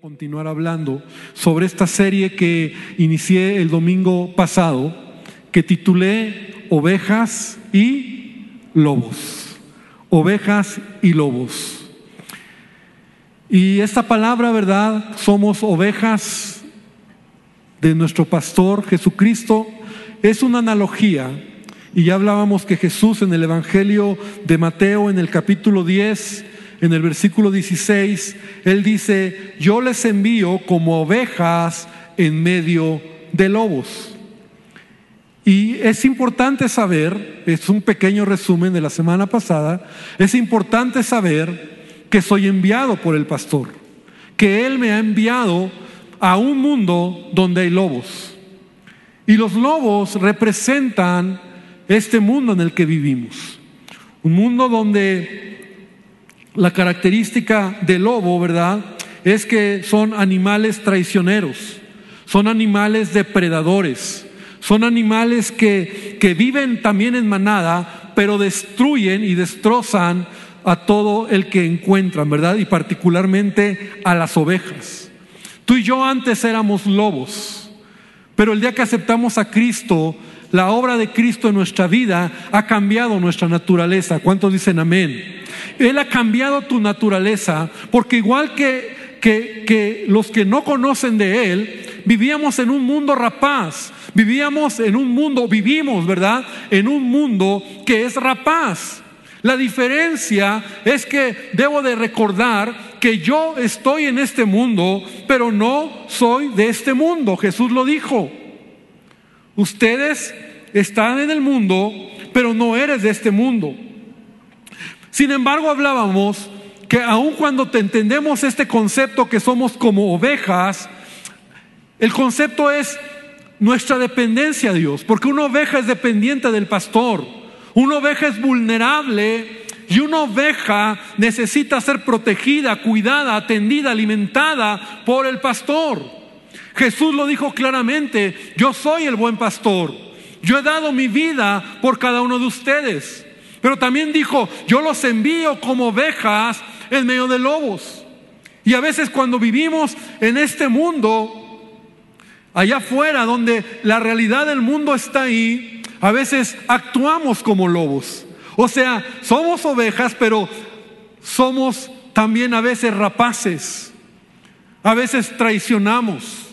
continuar hablando sobre esta serie que inicié el domingo pasado, que titulé Ovejas y Lobos. Ovejas y Lobos. Y esta palabra, ¿verdad? Somos ovejas de nuestro pastor Jesucristo. Es una analogía. Y ya hablábamos que Jesús en el Evangelio de Mateo, en el capítulo 10, en el versículo 16, Él dice, yo les envío como ovejas en medio de lobos. Y es importante saber, es un pequeño resumen de la semana pasada, es importante saber que soy enviado por el pastor, que Él me ha enviado a un mundo donde hay lobos. Y los lobos representan este mundo en el que vivimos. Un mundo donde la característica del lobo, ¿verdad? Es que son animales traicioneros, son animales depredadores, son animales que, que viven también en manada, pero destruyen y destrozan a todo el que encuentran, ¿verdad? Y particularmente a las ovejas. Tú y yo antes éramos lobos, pero el día que aceptamos a Cristo, la obra de Cristo en nuestra vida ha cambiado nuestra naturaleza. ¿Cuántos dicen amén? Él ha cambiado tu naturaleza, porque igual que, que, que los que no conocen de Él, vivíamos en un mundo rapaz, vivíamos en un mundo, vivimos, ¿verdad? En un mundo que es rapaz. La diferencia es que debo de recordar que yo estoy en este mundo, pero no soy de este mundo. Jesús lo dijo. Ustedes están en el mundo, pero no eres de este mundo. Sin embargo, hablábamos que aun cuando te entendemos este concepto que somos como ovejas, el concepto es nuestra dependencia a Dios, porque una oveja es dependiente del pastor, una oveja es vulnerable y una oveja necesita ser protegida, cuidada, atendida, alimentada por el pastor. Jesús lo dijo claramente, yo soy el buen pastor, yo he dado mi vida por cada uno de ustedes. Pero también dijo, yo los envío como ovejas en medio de lobos. Y a veces cuando vivimos en este mundo, allá afuera, donde la realidad del mundo está ahí, a veces actuamos como lobos. O sea, somos ovejas, pero somos también a veces rapaces. A veces traicionamos.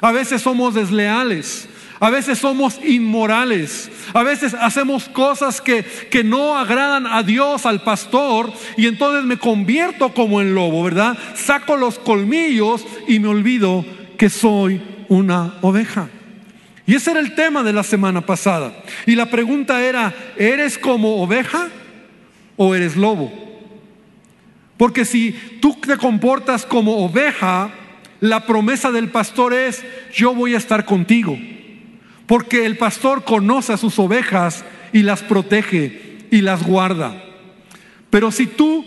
A veces somos desleales. A veces somos inmorales. A veces hacemos cosas que, que, no agradan a Dios, al pastor, y entonces me convierto como el lobo, ¿verdad? Saco los colmillos y me olvido que soy una oveja. Y ese era el tema de la semana pasada. Y la pregunta era, ¿eres como oveja o eres lobo? Porque si tú te comportas como oveja, la promesa del pastor es, yo voy a estar contigo. Porque el pastor conoce a sus ovejas y las protege y las guarda. Pero si tú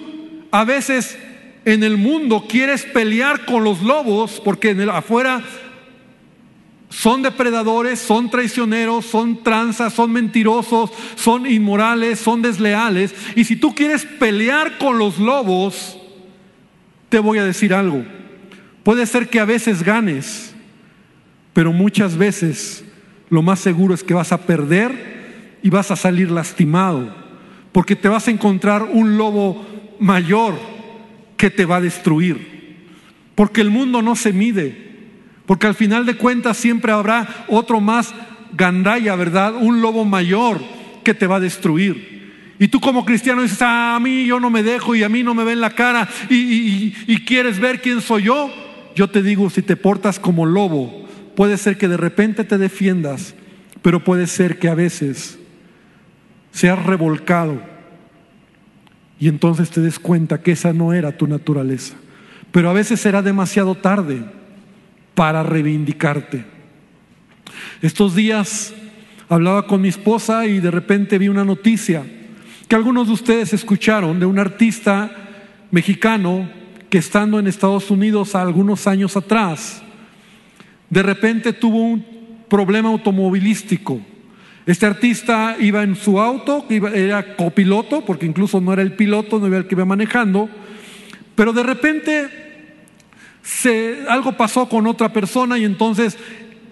a veces en el mundo quieres pelear con los lobos, porque en afuera son depredadores, son traicioneros, son tranzas, son mentirosos, son inmorales, son desleales. Y si tú quieres pelear con los lobos, te voy a decir algo. Puede ser que a veces ganes, pero muchas veces lo más seguro es que vas a perder y vas a salir lastimado, porque te vas a encontrar un lobo mayor que te va a destruir, porque el mundo no se mide, porque al final de cuentas siempre habrá otro más gandaya, ¿verdad? Un lobo mayor que te va a destruir. Y tú como cristiano dices, ah, a mí yo no me dejo y a mí no me ven la cara y, quieres ver quién soy yo. Yo te digo, si te portas como lobo, Puede ser que de repente te defiendas, pero puede ser que a veces seas revolcado y entonces te des cuenta que esa no era tu naturaleza. Pero a veces será demasiado tarde para reivindicarte. Estos días hablaba con mi esposa y de repente vi una noticia que algunos de ustedes escucharon de un artista mexicano que estando en Estados Unidos algunos años atrás, de repente tuvo un problema automovilístico. Este artista iba en su auto, era copiloto, porque incluso no era el piloto, no era el que iba manejando, pero de repente algo pasó con otra persona y entonces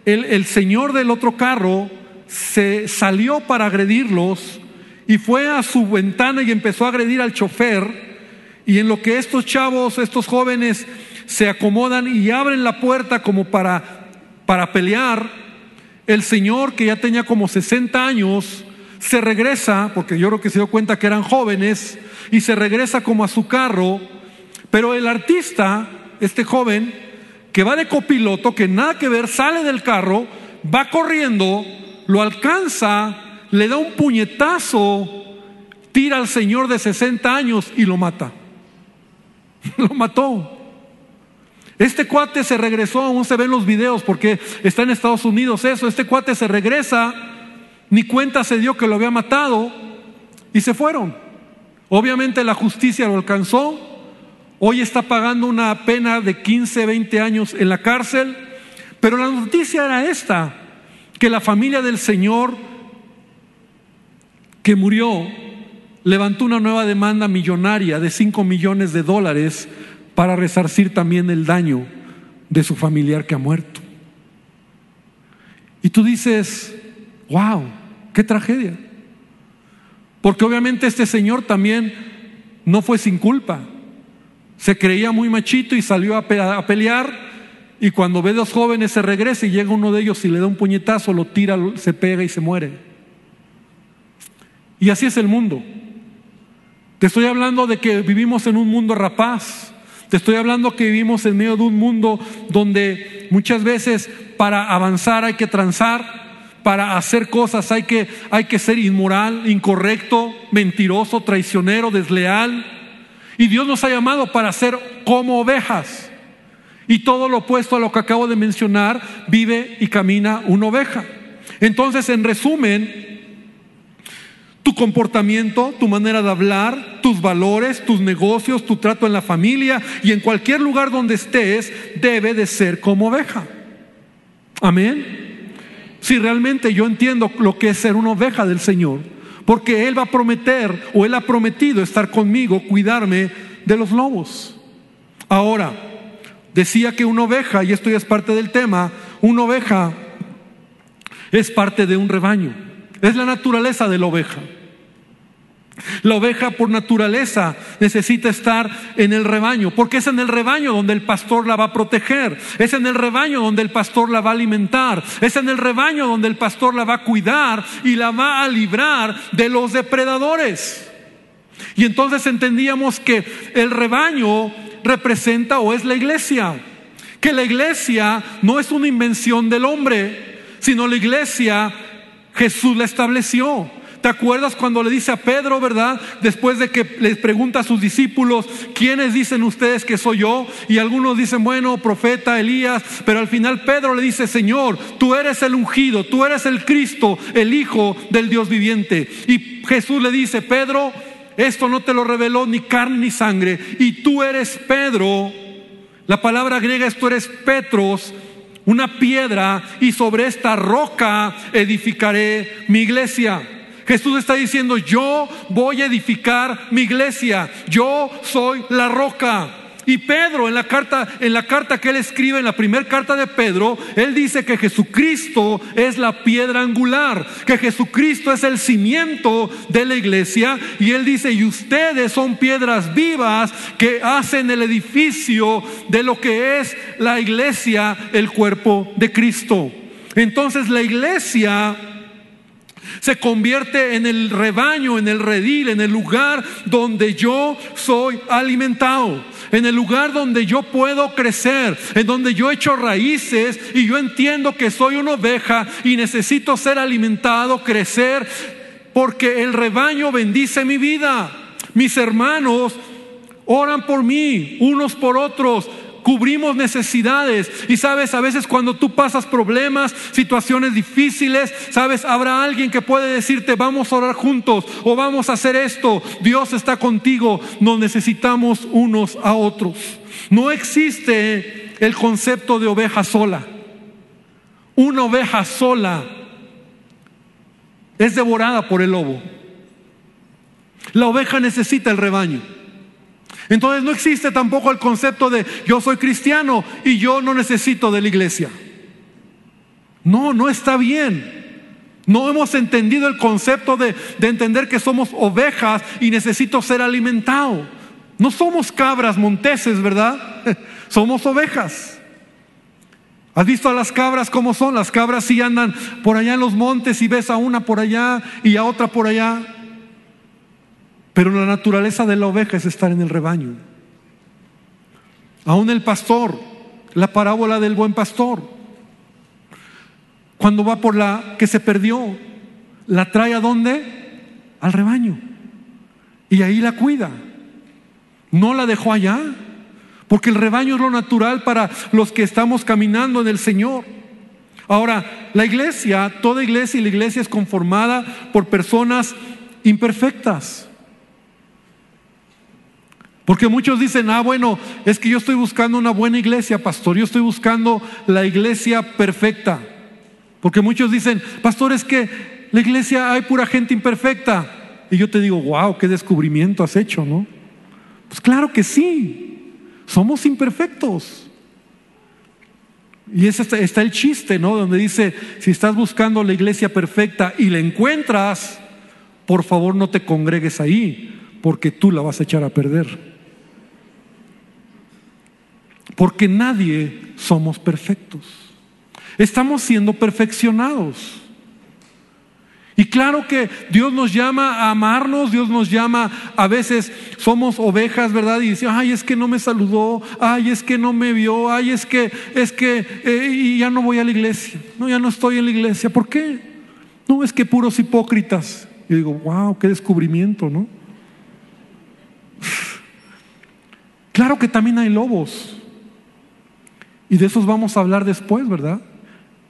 el, el señor del otro carro se salió para agredirlos y fue a su ventana y empezó a agredir al chofer. Y en lo que estos chavos, estos jóvenes se acomodan y abren la puerta como para, para pelear, el señor que ya tenía como 60 años se regresa, porque yo creo que se dio cuenta que eran jóvenes, y se regresa como a su carro, pero el artista, este joven, que va de copiloto, que nada que ver, sale del carro, va corriendo, lo alcanza, le da un puñetazo, tira al señor de 60 años y lo mata. lo mató. Este cuate se regresó, aún se ven los videos porque está en Estados Unidos eso, este cuate se regresa, ni cuenta se dio que lo había matado y se fueron. Obviamente la justicia lo alcanzó, hoy está pagando una pena de 15, 20 años en la cárcel, pero la noticia era esta, que la familia del Señor que murió levantó una nueva demanda millonaria de 5 millones de dólares para resarcir también el daño de su familiar que ha muerto. Y tú dices, wow, qué tragedia. Porque obviamente este señor también no fue sin culpa. Se creía muy machito y salió a, pelear y cuando ve dos jóvenes se regresa y llega uno de ellos y le da un puñetazo, lo tira, se pega y se muere. Y así es el mundo. Te estoy hablando de que vivimos en un mundo rapaz. Te estoy hablando que vivimos en medio de un mundo donde muchas veces para avanzar hay que transar, para hacer cosas hay que, hay que ser inmoral, incorrecto, mentiroso, traicionero, desleal. Y Dios nos ha llamado para ser como ovejas. Y todo lo opuesto a lo que acabo de mencionar, vive y camina una oveja. Entonces, en resumen, tu comportamiento, tu manera de hablar, tus valores, tus negocios, tu trato en la familia y en cualquier lugar donde estés debe de ser como oveja. Amén. Si realmente yo entiendo lo que es ser una oveja del Señor, porque Él va a prometer o Él ha prometido estar conmigo, cuidarme de los lobos. Ahora, decía que una oveja, y esto ya es parte del tema, una oveja es parte de un rebaño. Es la naturaleza de la oveja. La oveja por naturaleza necesita estar en el rebaño, porque es en el rebaño donde el pastor la va a proteger, es en el rebaño donde el pastor la va a alimentar, es en el rebaño donde el pastor la va a cuidar y la va a librar de los depredadores. Y entonces entendíamos que el rebaño representa o es la iglesia, que la iglesia no es una invención del hombre, sino la iglesia Jesús la estableció. ¿Te acuerdas cuando le dice a Pedro, verdad? Después de que les pregunta a sus discípulos, ¿quiénes dicen ustedes que soy yo? Y algunos dicen, bueno, profeta Elías, pero al final Pedro le dice, Señor, tú eres el ungido, tú eres el Cristo, el Hijo del Dios viviente. Y Jesús le dice, Pedro, esto no te lo reveló ni carne ni sangre, y tú eres Pedro. La palabra griega es tú eres Petros, una piedra, y sobre esta roca edificaré mi iglesia. Jesús está diciendo, yo voy a edificar mi iglesia, yo soy la roca. Y Pedro en la carta en la carta que él escribe en la primera carta de Pedro, él dice que Jesucristo es la piedra angular, que Jesucristo es el cimiento de la iglesia y él dice, "Y ustedes son piedras vivas que hacen el edificio de lo que es la iglesia, el cuerpo de Cristo." Entonces la iglesia se convierte en el rebaño, en el redil, en el lugar donde yo soy alimentado, en el lugar donde yo puedo crecer, en donde yo echo raíces y yo entiendo que soy una oveja y necesito ser alimentado, crecer, porque el rebaño bendice mi vida. Mis hermanos oran por mí, unos por otros cubrimos necesidades. Y sabes, a veces cuando tú pasas problemas, situaciones difíciles, sabes, habrá alguien que puede decirte, vamos a orar juntos o vamos a hacer esto. Dios está contigo, nos necesitamos unos a otros. No existe el concepto de oveja sola. Una oveja sola es devorada por el lobo. La oveja necesita el rebaño. Entonces no existe tampoco el concepto de yo soy cristiano y yo no necesito de la iglesia. No, no está bien. No hemos entendido el concepto de, entender que somos ovejas y necesito ser alimentado. No somos cabras monteses, ¿verdad? somos ovejas. ¿Has visto a las cabras cómo son? Las cabras sí andan por allá en los montes y ves a una por allá y a otra por allá. Pero la naturaleza de la oveja es estar en el rebaño. Aún el pastor, la parábola del buen pastor, cuando va por la que se perdió, la trae a dónde? Al rebaño. Y ahí la cuida. No la dejó allá, porque el rebaño es lo natural para los que estamos caminando en el Señor. Ahora, la iglesia, toda iglesia y la iglesia es conformada por personas imperfectas. Porque muchos dicen, ah, bueno, es que yo estoy buscando una buena iglesia, pastor, yo estoy buscando la iglesia perfecta. Porque muchos dicen, pastor, es que la iglesia hay pura gente imperfecta. Y yo te digo, wow, qué descubrimiento has hecho, ¿no? Pues claro que sí, somos imperfectos. Y ese está, el chiste, ¿no? Donde dice, si estás buscando la iglesia perfecta y la encuentras, por favor no te congregues ahí, porque tú la vas a echar a perder porque nadie somos perfectos. Estamos siendo perfeccionados. Y claro que Dios nos llama a amarnos, Dios nos llama, a veces somos ovejas, ¿verdad? Y dice, ay, es que no me saludó, ay, es que no me vio, ay, es que, es que, eh, y ya no voy a la iglesia, no, ya no estoy en la iglesia. ¿Por qué? No, es que puros hipócritas. Y digo, wow, qué descubrimiento, ¿no? Claro que también hay lobos. Y de esos vamos a hablar después, ¿verdad?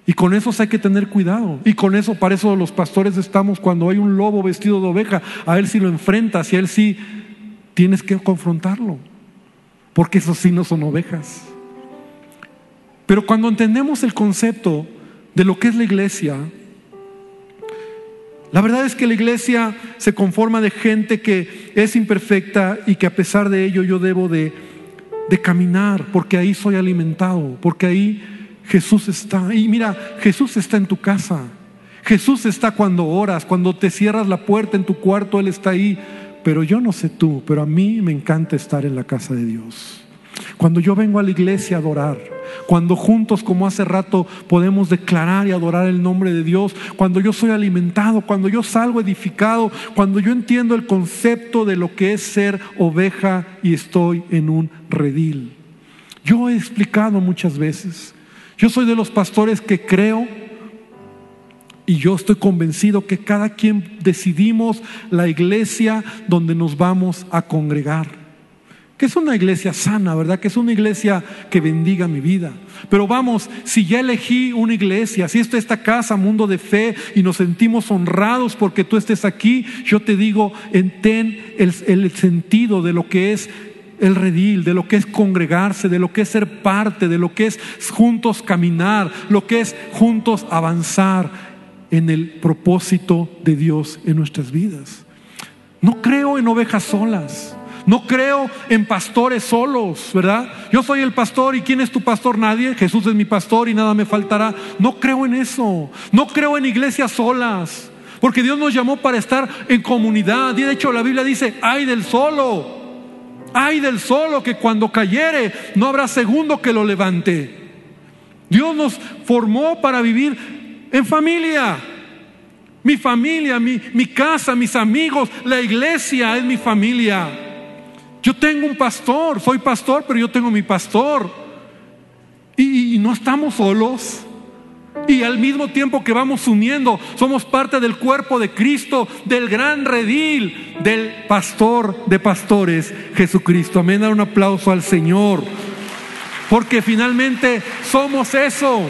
Y con esos hay que tener cuidado. Y con eso, para eso los pastores estamos, cuando hay un lobo vestido de oveja, a él sí lo enfrentas y a él sí tienes que confrontarlo. Porque esos sí no son ovejas. Pero cuando entendemos el concepto de lo que es la iglesia, la verdad es que la iglesia se conforma de gente que es imperfecta y que a pesar de ello yo debo de de caminar, porque ahí soy alimentado, porque ahí Jesús está. Y mira, Jesús está en tu casa. Jesús está cuando oras, cuando te cierras la puerta en tu cuarto, Él está ahí. Pero yo no sé tú, pero a mí me encanta estar en la casa de Dios. Cuando yo vengo a la iglesia a adorar, cuando juntos, como hace rato, podemos declarar y adorar el nombre de Dios, cuando yo soy alimentado, cuando yo salgo edificado, cuando yo entiendo el concepto de lo que es ser oveja y estoy en un redil. Yo he explicado muchas veces, yo soy de los pastores que creo y yo estoy convencido que cada quien decidimos la iglesia donde nos vamos a congregar que es una iglesia sana, ¿verdad? Que es una iglesia que bendiga mi vida. Pero vamos, si ya elegí una iglesia, si esto es esta casa, mundo de fe, y nos sentimos honrados porque tú estés aquí, yo te digo, ten el, el sentido de lo que es el redil, de lo que es congregarse, de lo que es ser parte, de lo que es juntos caminar, lo que es juntos avanzar en el propósito de Dios en nuestras vidas. No creo en ovejas solas. No creo en pastores solos, ¿verdad? Yo soy el pastor y ¿quién es tu pastor? Nadie. Jesús es mi pastor y nada me faltará. No creo en eso. No creo en iglesias solas. Porque Dios nos llamó para estar en comunidad. Y de hecho la Biblia dice, ay del solo. Ay del solo que cuando cayere no habrá segundo que lo levante. Dios nos formó para vivir en familia. Mi familia, mi, mi casa, mis amigos, la iglesia es mi familia. Yo tengo un pastor, soy pastor, pero yo tengo mi pastor. Y, no estamos solos. Y al mismo tiempo que vamos uniendo, somos parte del cuerpo de Cristo, del gran redil, del pastor de pastores, Jesucristo. Amén, dar un aplauso al Señor. Porque finalmente somos eso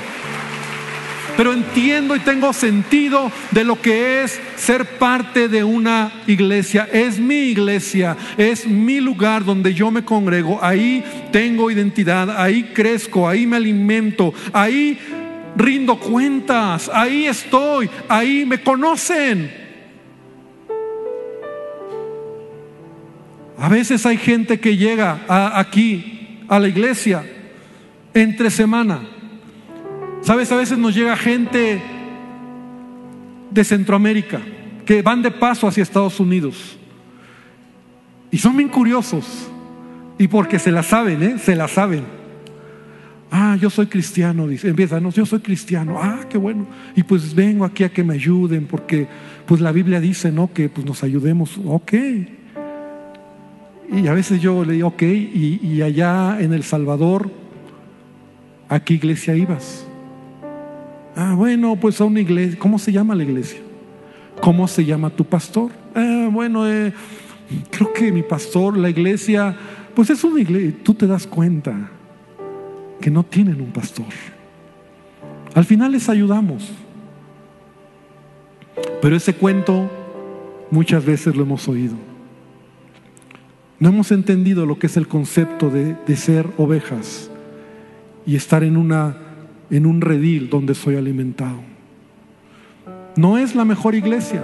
pero entiendo y tengo sentido de lo que es ser parte de una iglesia. Es mi iglesia, es mi lugar donde yo me congrego, ahí tengo identidad, ahí crezco, ahí me alimento, ahí rindo cuentas, ahí estoy, ahí me conocen. A veces hay gente que llega aquí a la iglesia entre semana. Sabes, a veces nos llega gente de Centroamérica que van de paso hacia Estados Unidos. Y son bien curiosos. Y porque se la saben, ¿eh? Se la saben. Ah, yo soy cristiano, dice. Empieza, no, yo soy cristiano. Ah, qué bueno. Y pues vengo aquí a que me ayuden, porque pues la Biblia dice, ¿no? Que pues nos ayudemos. Ok. Y a veces yo le digo, ok, y, y allá en El Salvador, ¿a qué iglesia ibas? Ah, bueno, pues a una iglesia. ¿Cómo se llama la iglesia? ¿Cómo se llama tu pastor? Ah, bueno, eh, creo que mi pastor, la iglesia, pues es una iglesia. Tú te das cuenta que no tienen un pastor. Al final les ayudamos. Pero ese cuento muchas veces lo hemos oído. No hemos entendido lo que es el concepto de, de ser ovejas y estar en, una, en un redil donde soy alimentado. No es la mejor iglesia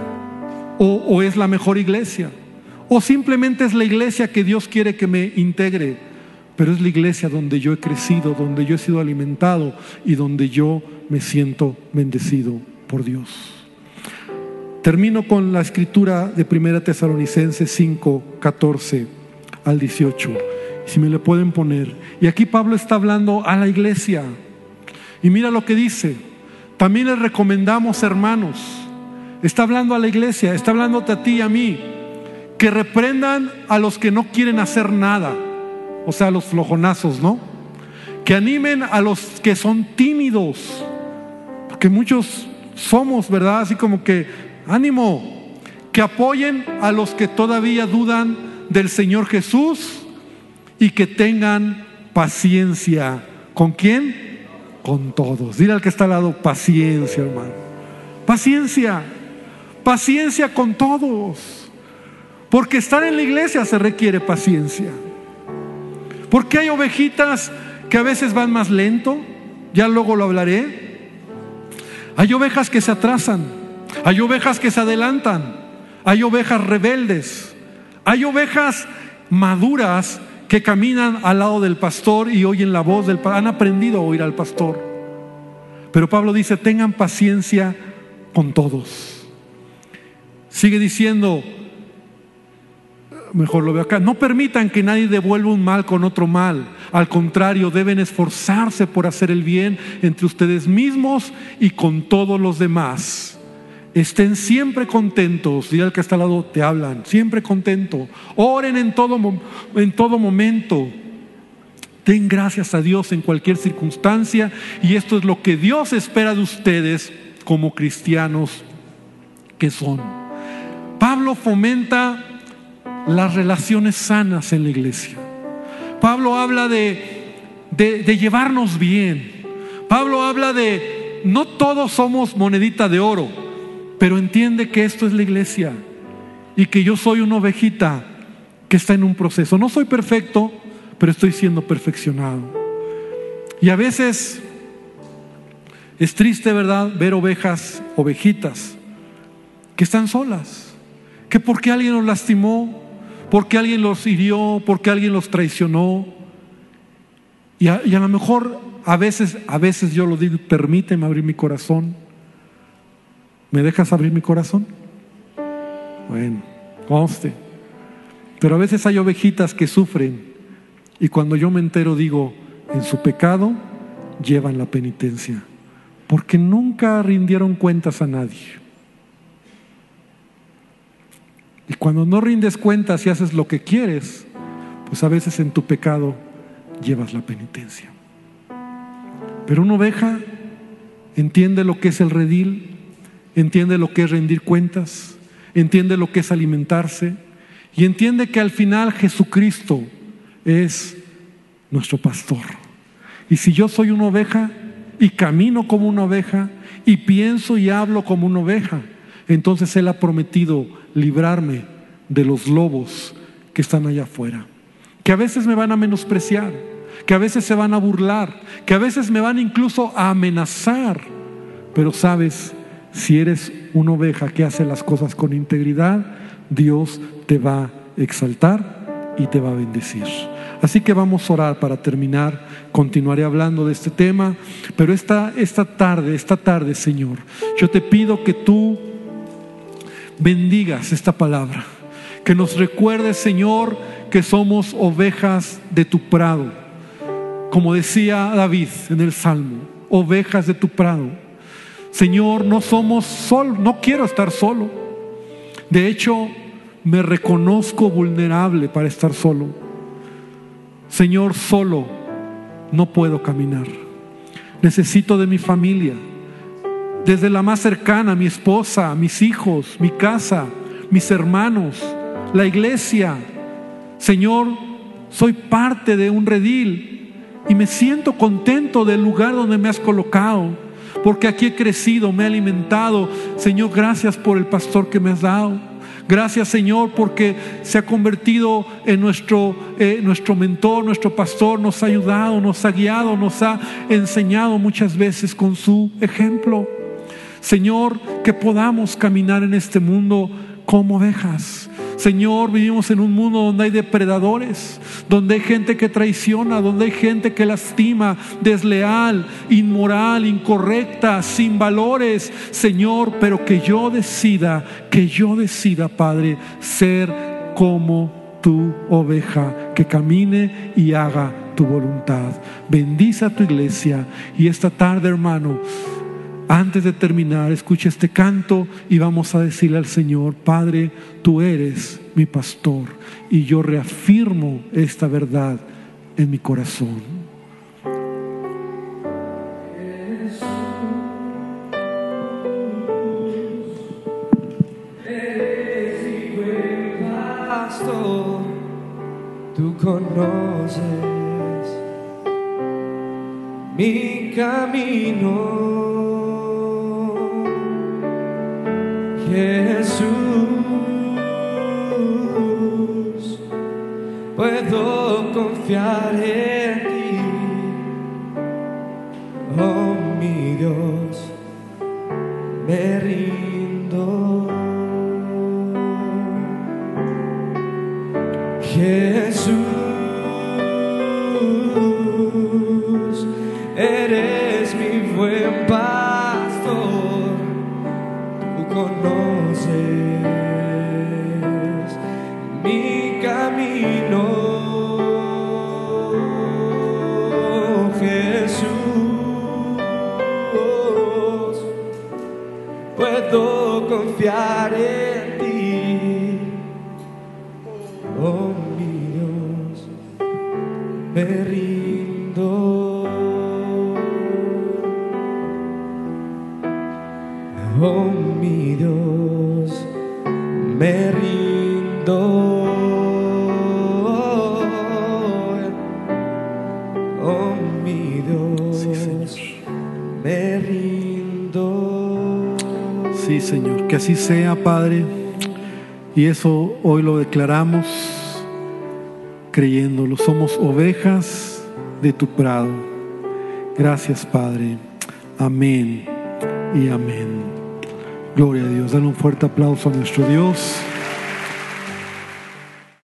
o, es la mejor iglesia o simplemente es la iglesia que Dios quiere que me integre, pero es la iglesia donde yo he crecido, donde yo he sido alimentado y donde yo me siento bendecido por Dios. Termino con la escritura de 1 Tesalonicenses 5, 14 al 18. Si me le pueden poner. Y aquí Pablo está hablando a la iglesia. Y mira lo que dice. También les recomendamos, hermanos, está hablando a la iglesia, está hablándote a ti y a mí, que reprendan a los que no quieren hacer nada, o sea, a los flojonazos, ¿no? Que animen a los que son tímidos, porque muchos somos, ¿verdad? Así como que, ánimo, que apoyen a los que todavía dudan del Señor Jesús y que tengan paciencia. ¿Con quién? Con todos. Dile al que está al lado, paciencia, hermano. Paciencia. Paciencia con todos. Porque estar en la iglesia se requiere paciencia. Porque hay ovejitas que a veces van más lento, ya luego lo hablaré. Hay ovejas que se atrasan, hay ovejas que se adelantan, hay ovejas rebeldes, hay ovejas maduras que caminan al lado del pastor y oyen la voz del pastor, han aprendido a oír al pastor. Pero Pablo dice, tengan paciencia con todos. Sigue diciendo, mejor lo veo acá, no permitan que nadie devuelva un mal con otro mal. Al contrario, deben esforzarse por hacer el bien entre ustedes mismos y con todos los demás. Estén siempre contentos. Dile al que está al lado, te hablan. Siempre contento. Oren en todo, en todo momento. Den gracias a Dios en cualquier circunstancia. Y esto es lo que Dios espera de ustedes como cristianos que son. Pablo fomenta las relaciones sanas en la iglesia. Pablo habla de, de, de llevarnos bien. Pablo habla de no todos somos monedita de oro pero entiende que esto es la iglesia y que yo soy una ovejita que está en un proceso. No soy perfecto, pero estoy siendo perfeccionado. Y a veces es triste, ¿verdad?, ver ovejas, ovejitas, que están solas, que porque alguien los lastimó, porque alguien los hirió, porque alguien los traicionó. Y a, y a lo mejor a veces, a veces yo lo digo, permíteme abrir mi corazón ¿Me dejas abrir mi corazón? Bueno, conste. Pero a veces hay ovejitas que sufren y cuando yo me entero digo, en su pecado llevan la penitencia, porque nunca rindieron cuentas a nadie. Y cuando no rindes cuentas y haces lo que quieres, pues a veces en tu pecado llevas la penitencia. Pero una oveja entiende lo que es el redil, entiende lo que es rendir cuentas, entiende lo que es alimentarse y entiende que al final Jesucristo es nuestro pastor. Y si yo soy una oveja y camino como una oveja y pienso y hablo como una oveja, entonces Él ha prometido librarme de los lobos que están allá afuera, que a veces me van a menospreciar, que a veces se van a burlar, que a veces me van incluso a amenazar, pero sabes, si eres una oveja que hace las cosas con integridad, Dios te va a exaltar y te va a bendecir. Así que vamos a orar para terminar. Continuaré hablando de este tema, pero esta, esta tarde, esta tarde, Señor, yo te pido que tú bendigas esta palabra, que nos recuerdes, Señor, que somos ovejas de tu prado, como decía David en el Salmo, ovejas de tu prado. Señor, no somos sol, no quiero estar solo. De hecho, me reconozco vulnerable para estar solo. Señor, solo no puedo caminar. Necesito de mi familia, desde la más cercana, mi esposa, mis hijos, mi casa, mis hermanos, la iglesia. Señor, soy parte de un redil y me siento contento del lugar donde me has colocado, porque aquí he crecido, me he alimentado. Señor, gracias por el pastor que me has dado. Gracias Señor porque se ha convertido en nuestro, eh, nuestro mentor, nuestro pastor, nos ha ayudado, nos ha guiado, nos ha enseñado muchas veces con su ejemplo. Señor, que podamos caminar en este mundo como ovejas. Señor, vivimos en un mundo donde hay depredadores, donde hay gente que traiciona, donde hay gente que lastima, desleal, inmoral, incorrecta, sin valores. Señor, pero que yo decida, que yo decida, Padre, ser como tu oveja, que camine y haga tu voluntad. Bendice a tu iglesia y esta tarde, hermano, antes de terminar, escucha este canto y vamos a decirle al Señor, Padre, tú eres mi pastor y yo reafirmo esta verdad en mi corazón. Tú conoces mi camino. Confiar en ti, oh mi Dios, me rindo. Jesús, confiar en ti, oh mi Dios, me rindo. Oh mi Dios, me rindo. Así sea, Padre. Y eso hoy lo declaramos creyéndolo. Somos ovejas de tu prado. Gracias, Padre. Amén y amén. Gloria a Dios. Dale un fuerte aplauso a nuestro Dios.